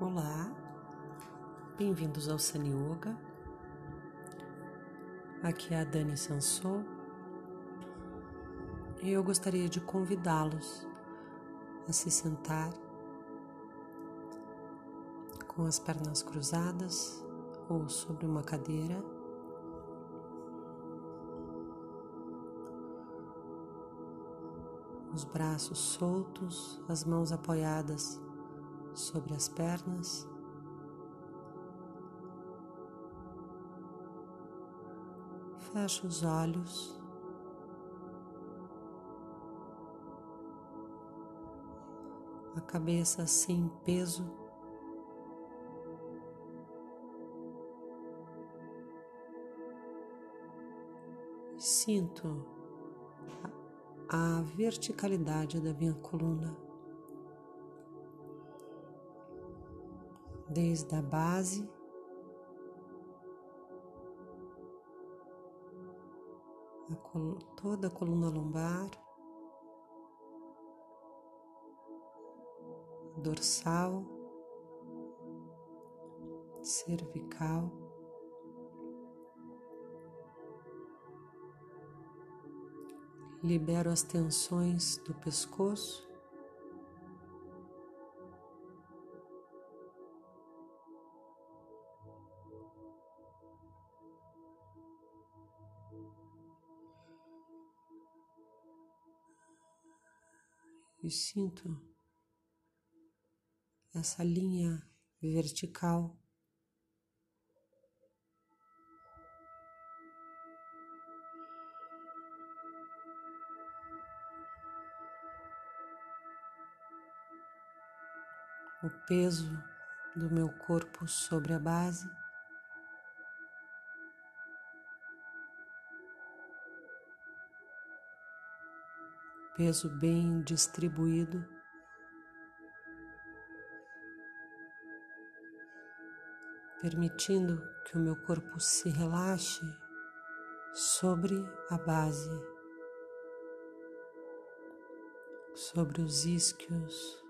Olá, bem-vindos ao Sani Yoga. Aqui é a Dani Sansou e eu gostaria de convidá-los a se sentar com as pernas cruzadas ou sobre uma cadeira. Os braços soltos, as mãos apoiadas sobre as pernas. Feche os olhos. A cabeça sem peso. Sinto a verticalidade da minha coluna. Desde a base a toda a coluna lombar, dorsal, cervical. Libero as tensões do pescoço. E sinto essa linha vertical. O peso do meu corpo sobre a base. Peso bem distribuído. Permitindo que o meu corpo se relaxe sobre a base, sobre os isquios,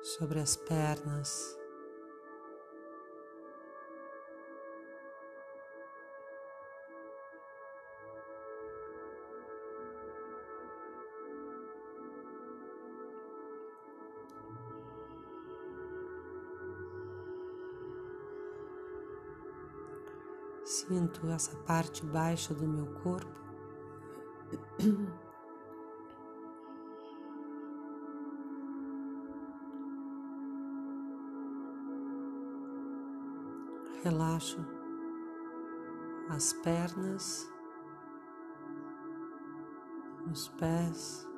sobre as pernas. Sinto essa parte baixa do meu corpo. Relaxo as pernas, os pés.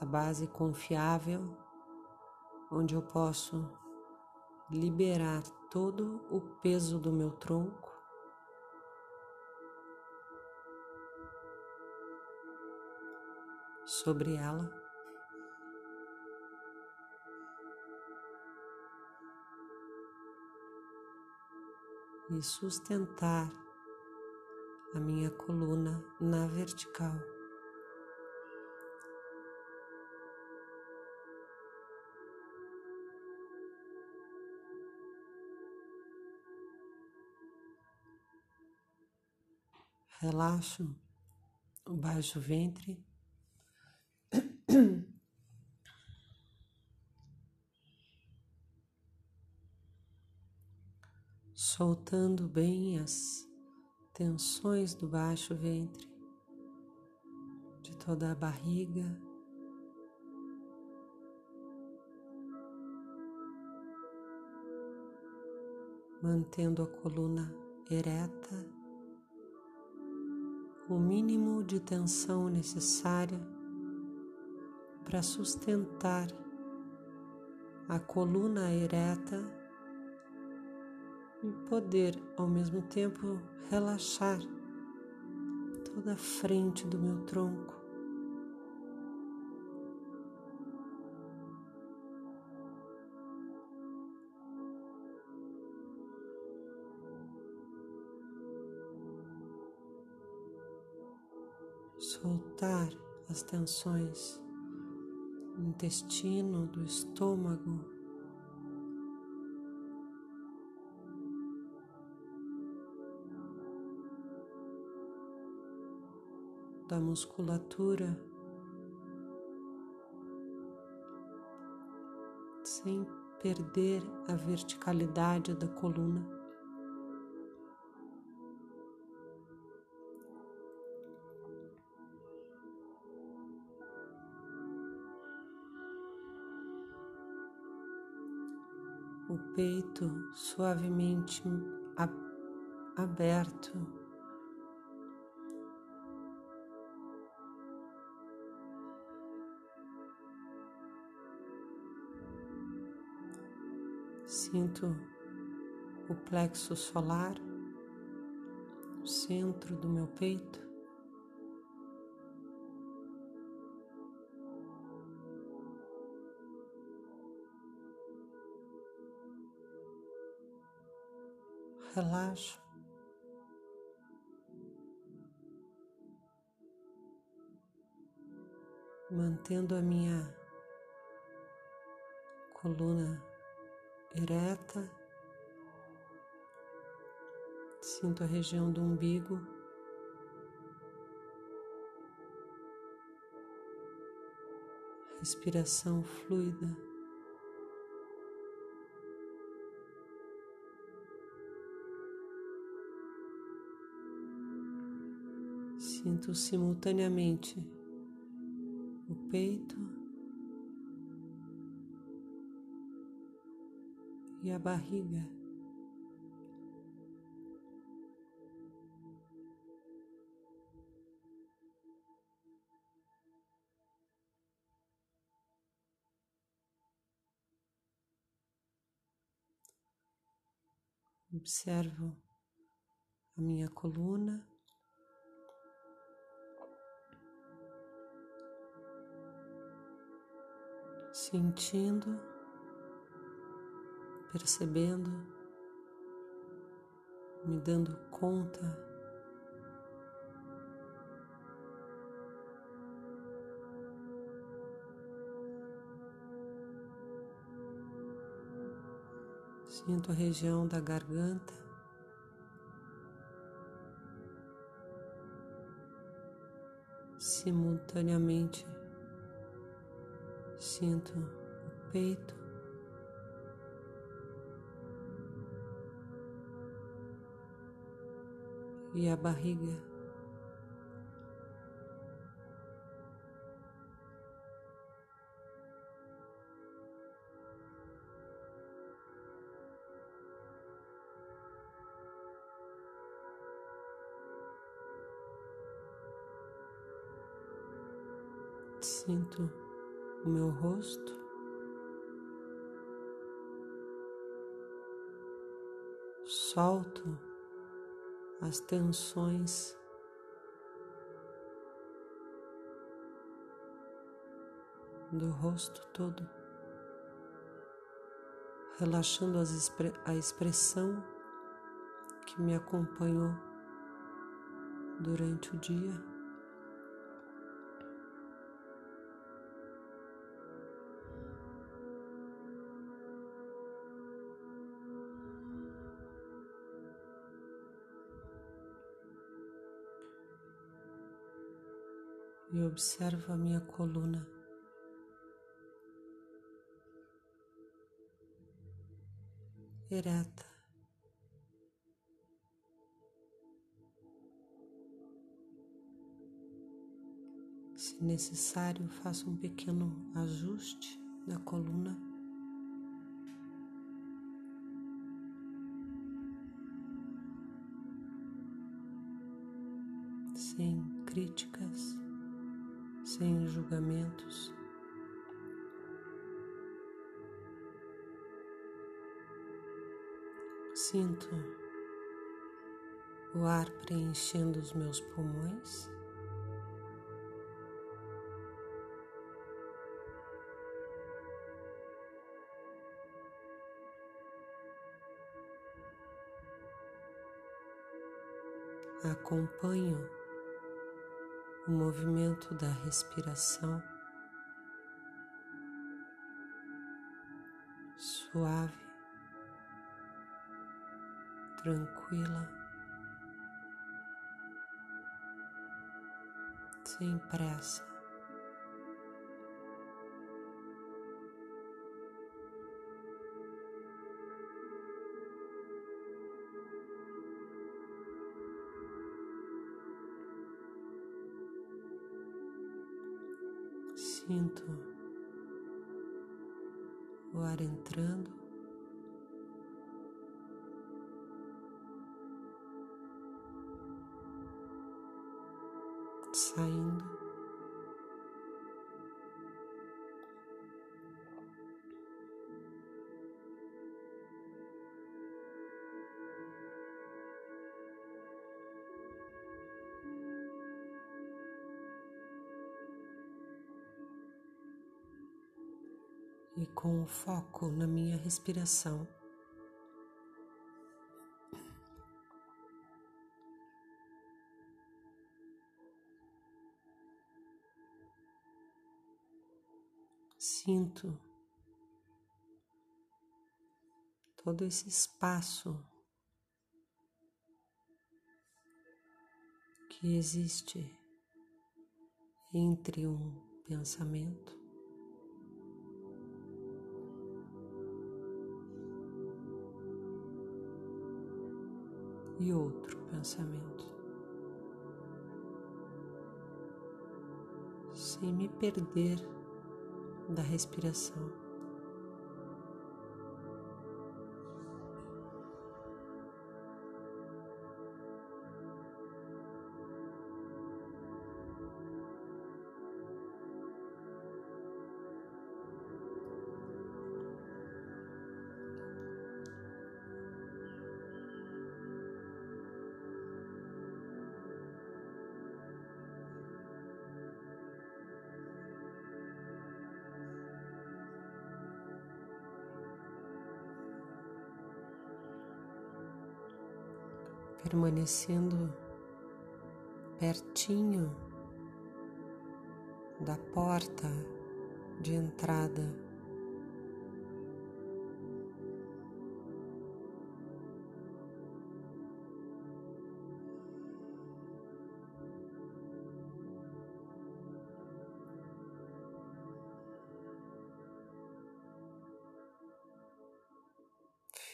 Essa base confiável, onde eu posso liberar todo o peso do meu tronco. Sobre ela, e sustentar a minha coluna na vertical. Relaxo o baixo ventre. Soltando bem as tensões do baixo ventre, de toda a barriga. Mantendo a coluna ereta o mínimo de tensão necessária para sustentar a coluna ereta e poder ao mesmo tempo relaxar toda a frente do meu tronco. Soltar as tensões do intestino, do estômago. Da musculatura, sem perder a verticalidade da coluna. Peito suavemente aberto. Sinto o plexo solar, o centro do meu peito. Relaxo. Mantendo a minha coluna ereta, sinto a região do umbigo. Respiração fluida. Sinto simultaneamente o peito e a barriga. Observo a minha coluna. Sentindo, percebendo, me dando conta. Sinto a região da garganta. Simultaneamente Sinto o peito. E a barriga. Sinto o meu rosto. Solto as tensões do rosto todo, relaxando a expressão que me acompanhou durante o dia. Observo a minha coluna. Ereta. Se necessário, faço um pequeno ajuste na coluna. Sem críticas sem julgamentos. Sinto o ar preenchendo os meus pulmões. Acompanho o movimento da respiração suave, tranquila, sem pressa. Sinto o ar entrando, e com o foco na minha respiração. Sinto todo esse espaço que existe entre um pensamento e outro pensamento, sem me perder da respiração. Permanecendo pertinho da porta de entrada.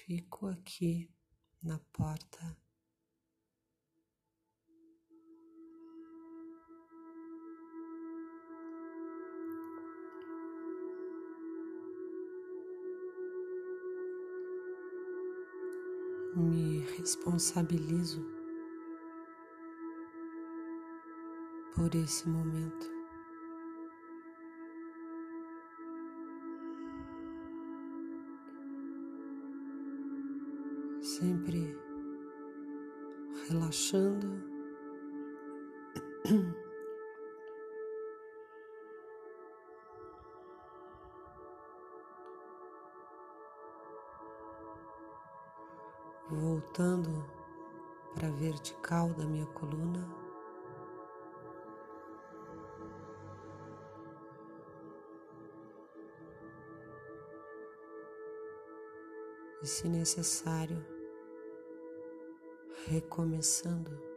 Fico aqui na porta me responsabilizo por esse momento. Voltando para a vertical da minha coluna. E, se necessário, recomeçando.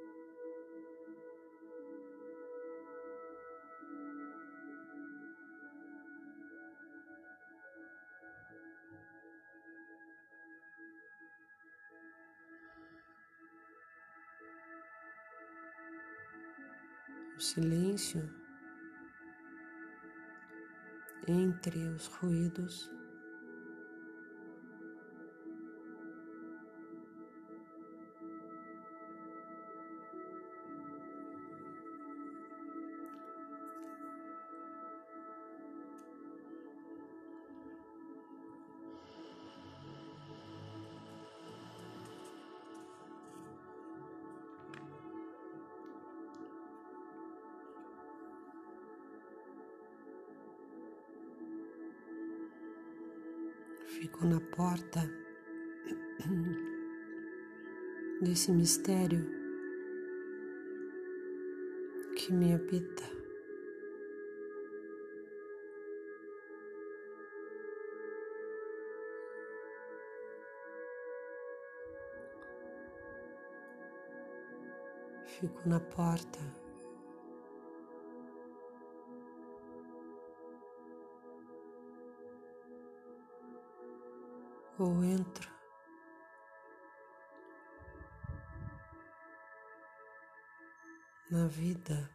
Silêncio entre os ruídos. Porta desse mistério que me habita. Fico na porta. Ou entro. Na vida.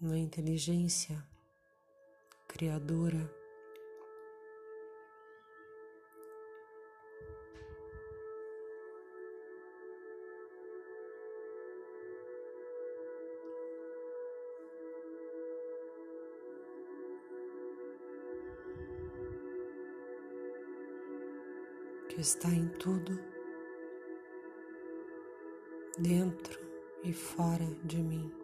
Na inteligência criadora. Está em tudo, dentro e fora de mim.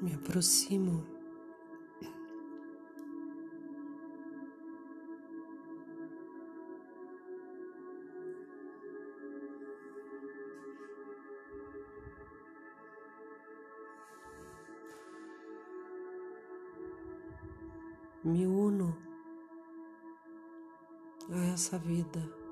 Me aproximo. Me uno a essa vida.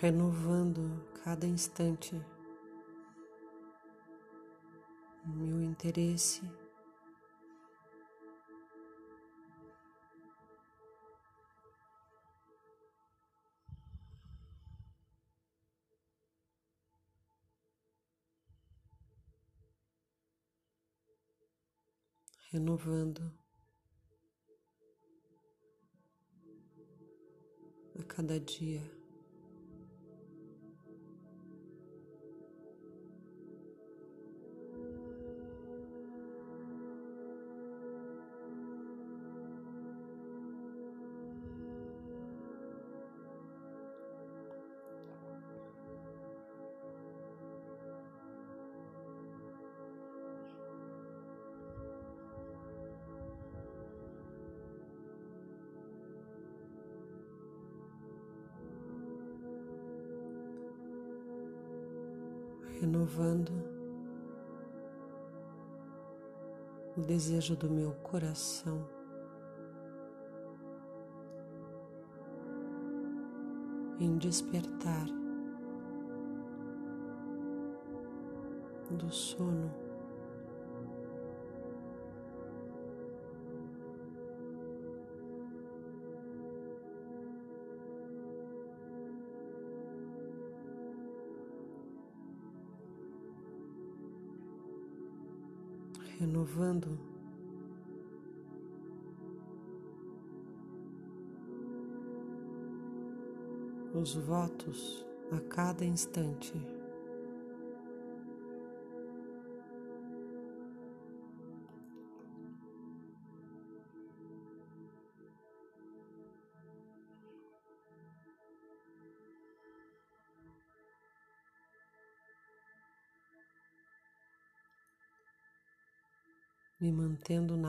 Renovando cada instante meu interesse. Renovando a cada dia. Renovando o desejo do meu coração. Em despertar do sono. Renovando. Os votos a cada instante.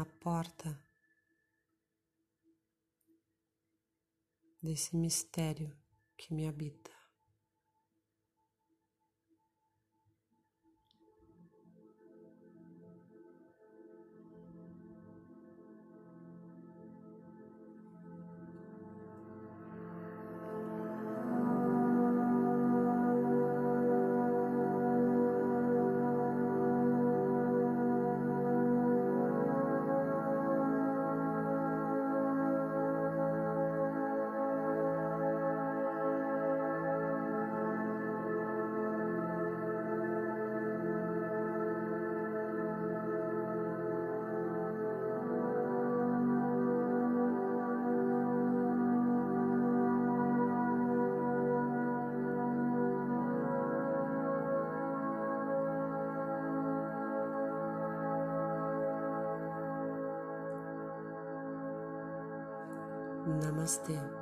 Porta desse mistério que me habita. Namastê.